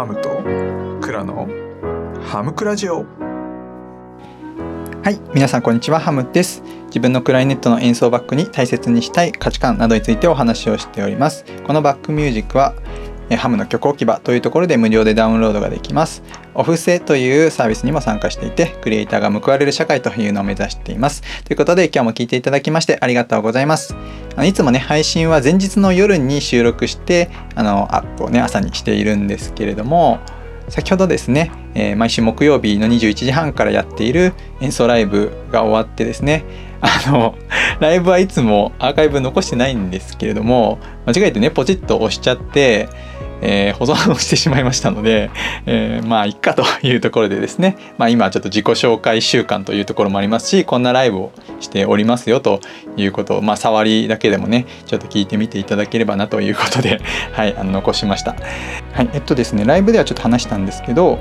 ハムとクラのハムクラジオ。はい皆さんこんにちは。ハムです。自分のクライネットの演奏バックに大切にしたい価値観などについてお話をしております。このバックミュージックはハムの曲置き場というところで無料でダウンロードができます。オフセというサービスにも参加していて、クリエイターが報われる社会というのを目指しています。ということで今日も聴いていただきましてありがとうございます。あのいつもね、配信は前日の夜に収録して、あの、アップをね、朝にしているんですけれども、先ほどですね、えー、毎週木曜日の21時半からやっている演奏ライブが終わってですね、あの、ライブはいつもアーカイブ残してないんですけれども、間違えてね、ポチッと押しちゃって、えー、保存をしてしまいましたので、えー、まあいっかというところでですね、まあ、今ちょっと自己紹介習慣というところもありますしこんなライブをしておりますよということを、まあ、触りだけでもねちょっと聞いてみていただければなということで、はい、あの残しました。はい、えっとですねライブではちょっと話したんですけど、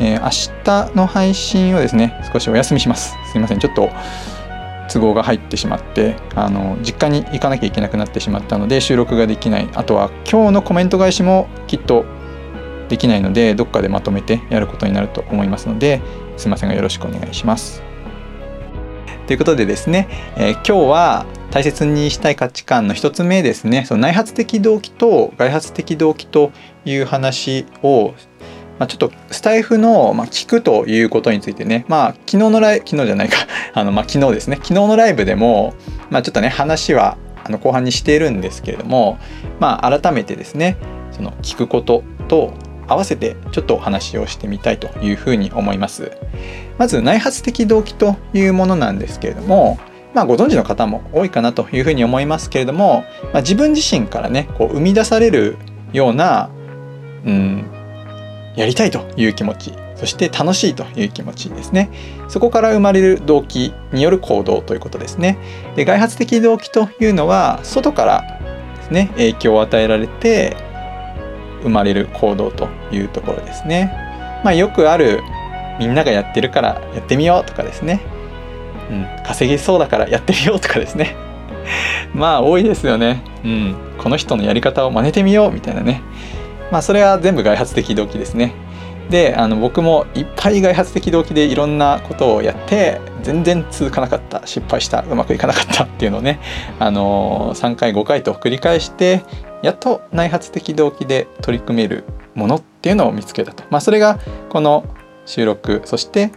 えー、明日の配信をですね少しお休みします。すいませんちょっと都合が入ってしまってあの実家に行かなきゃいけなくなってしまったので収録ができないあとは今日のコメント返しもきっとできないのでどっかでまとめてやることになると思いますのですいませんがよろしくお願いします。ということでですね、えー、今日は大切にしたい価値観の一つ目ですねその内発的動機と外発的動機という話をまあ、ちょっとスタイフの、まあ、聞くということについてね、まあ、昨日のライブ、昨日じゃないか、あの、まあ、昨日ですね、昨日のライブでも、まあ、ちょっとね、話は、あの、後半にしているんですけれども、まあ、改めてですね、その、聞くことと合わせて、ちょっとお話をしてみたいというふうに思います。まず、内発的動機というものなんですけれども、まあ、ご存知の方も多いかなというふうに思いますけれども、まあ、自分自身からね、こう、生み出されるような、うん、やりたいという気持ちそして楽しいという気持ちですね。そこから生まれる動機による行動ということですね。で外発的動機というのは外からですね影響を与えられて生まれる行動というところですね。まあよくあるみんながやってるからやってみようとかですね。うん、稼げそうだからやってみようとかですね。まあ多いですよね、うん、この人のやり方を真似てみようみたいなね。まあそれは全部外発的動機ですね。であの僕もいっぱい外発的動機でいろんなことをやって全然続かなかった。失敗した。うまくいかなかったっていうのをね、あの、3回5回と繰り返してやっと内発的動機で取り組めるものっていうのを見つけたと、まあ、それがこの収録そして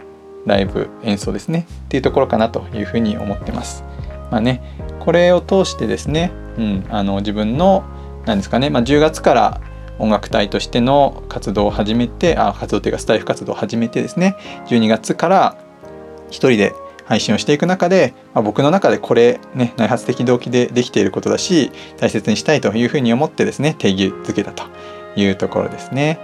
ライブ演奏ですね。っていうところかなというふうに思ってます。まあねこれを通してですね、うん、あの自分の何ですかね、まあ、10月から音楽隊としての活動を始めてあ活動というかスタイフ活動を始めてですね12月から一人で配信をしていく中で、まあ、僕の中でこれね内発的動機でできていることだし大切にしたいというふうに思ってですね定義づけたというところですね。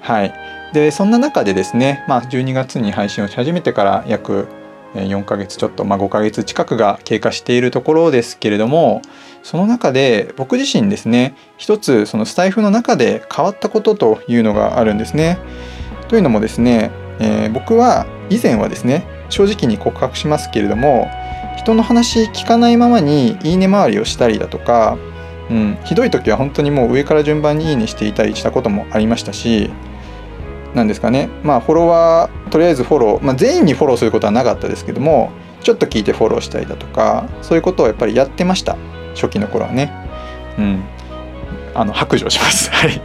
はい、でそんな中でですね、まあ、12月に配信をし始めてから約4ヶ月ちょっと、まあ、5ヶ月近くが経過しているところですけれどもその中で僕自身ですね一つそのスタイフの中で変わったことというのがあるんですね。というのもですね、えー、僕は以前はですね正直に告白しますけれども人の話聞かないままにいいね回りをしたりだとか、うん、ひどい時は本当にもう上から順番にいいねしていたりしたこともありましたしなんですかね。まあフォロワーとりあえずフォロー、まあ、全員にフォローすることはなかったですけどもちょっと聞いてフォローしたりだとかそういうことをやっぱりやってました。初期の頃はね。うん。あの白状します。はい。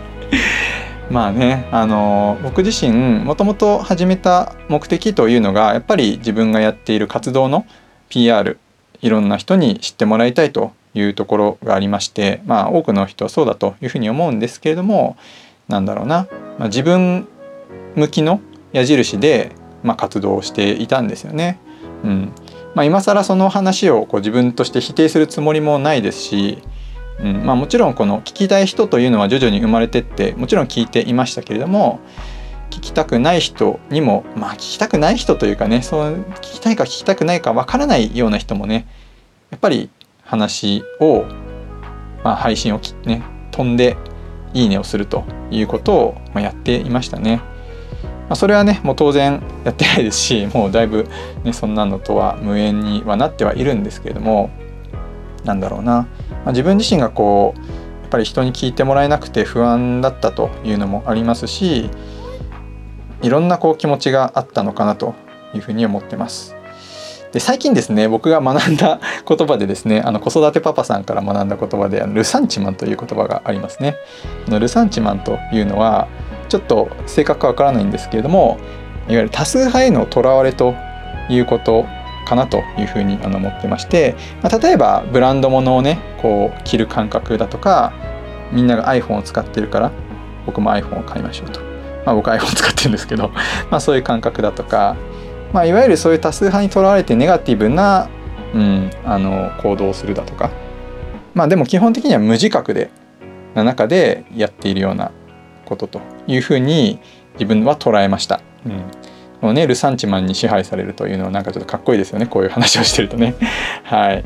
まあねあの僕自身もともと始めた目的というのがやっぱり自分がやっている活動の PR いろんな人に知ってもらいたいというところがありましてまあ多くの人はそうだというふうに思うんですけれどもなんだろうな、まあ、自分向きの矢印で、まあ、活動していたんですよね。うんまあ、今更その話をこう自分として否定するつもりもないですし、うんまあ、もちろんこの聞きたい人というのは徐々に生まれてってもちろん聞いていましたけれども聞きたくない人にもまあ聞きたくない人というかねそう聞きたいか聞きたくないかわからないような人もねやっぱり話を、まあ、配信をね飛んでいいねをするということを、やっていましたね。まあ、それはねもう当然やってないですし もうだいぶ、ね、そんなのとは無縁にはなってはいるんですけれどもなんだろうな、まあ、自分自身がこうやっぱり人に聞いてもらえなくて不安だったというのもありますしいろんなこう気持ちがあったのかなというふうに思ってます。で最近ですね僕が学んだ 言葉でですねあの子育てパパさんから学んだ言葉でルサンチマンという言葉がありますね。ルサンチマンというのはちょっと正確かわからないんですけれどもいわゆる多数派へのとらわれということかなというふうにあの思ってまして、まあ、例えばブランド物をねこう着る感覚だとかみんなが iPhone を使ってるから僕も iPhone を買いましょうと、まあ、僕 iPhone 使ってるんですけど、まあ、そういう感覚だとか、まあ、いわゆるそういう多数派にとらわれてネガティブな、うん、あの行動をするだとか。まあでも基本的には無自覚でな中でやっているようなことというふうに自分は捉えました。うんこのね、ルサンチマンに支配されるというのはなんかちょっとかっこいいですよね。こういう話をしてるとね。はい。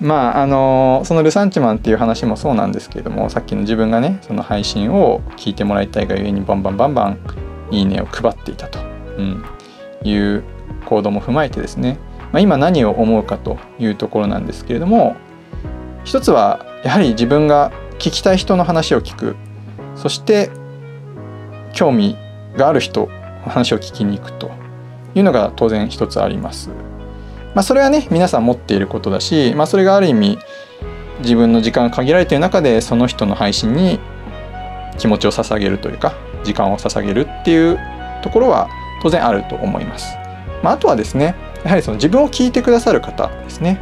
まああのそのルサンチマンっていう話もそうなんですけれどもさっきの自分がねその配信を聞いてもらいたいがゆえにバンバンバンバンいいねを配っていたと、うん、いう行動も踏まえてですね、まあ、今何を思うかというところなんですけれども一つはやはり自分が聞きたい人の話を聞く。そして興味がある人話を聞きに行くというのが当然一つあります。まあ、それはね皆さん持っていることだし、まあ、それがある意味自分の時間が限られている中でその人の配信に気持ちを捧げるというか時間を捧げるっていうところは当然あると思います。まあ、あとはですねやはりその自分を聞いてくださる方ですね。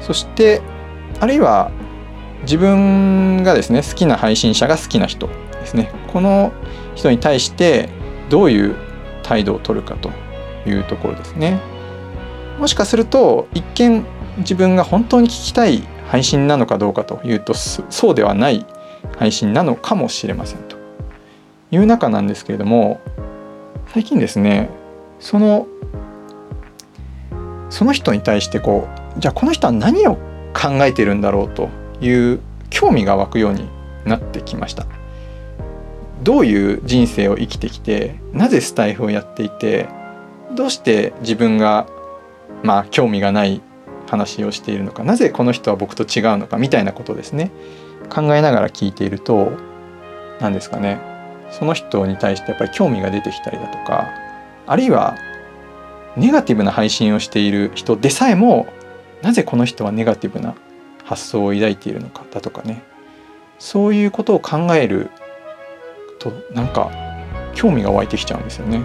そしてあるいは自分がですね好きな配信者が好きな人ですねこの人に対してどういう態度を取るかというところですね。もしかすると一見自分が本当に聞きたい配信なのかどうかというとそうではない配信なのかもしれませんという中なんですけれども最近ですねそのその人に対してこうじゃあこの人は何を考えてるんだろうという興味が湧くようになってきました。どういう人生を生きてきてなぜスタイフをやっていてどうして自分がまあ興味がない話をしているのかなぜこの人は僕と違うのかみたいなことですね考えながら聞いていると何ですかねその人に対してやっぱり興味が出てきたりだとかあるいはネガティブな配信をしている人でさえもなぜこの人はネガティブな発想を抱いているのかだとかねそういうことを考えるとなんか興味が湧いてきちゃうんですよね。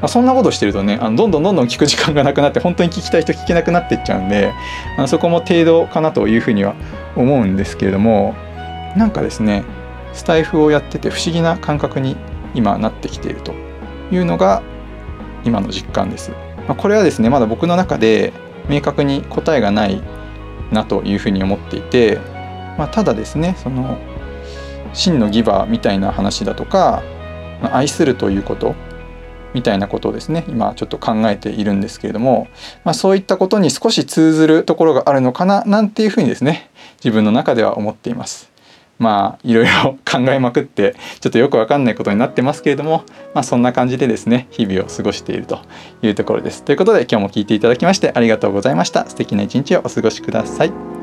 まあ、そんなことしてるとねあのどんどんどんどん聞く時間がなくなって本当に聞きたい人聞けなくなっていっちゃうんであのそこも程度かなというふうには思うんですけれどもなんかですねスタイフをやってて不思議な感覚に今なってきているというのが今の実感です。まあ、これはですねまだ僕の中で明確に答えがないなというふうに思っていて、まあ、ただですねその真のギバーみたいな話だとか愛するということみたいなことをですね今ちょっと考えているんですけれども、まあ、そういったことに少し通ずるところがあるのかななんていうふうにですね自分の中では思っています。まあいろいろ考えまくってちょっとよくわかんないことになってますけれども、まあ、そんな感じでですね日々を過ごしているというところです。ということで今日も聴いていただきましてありがとうございました。素敵な一日をお過ごしください。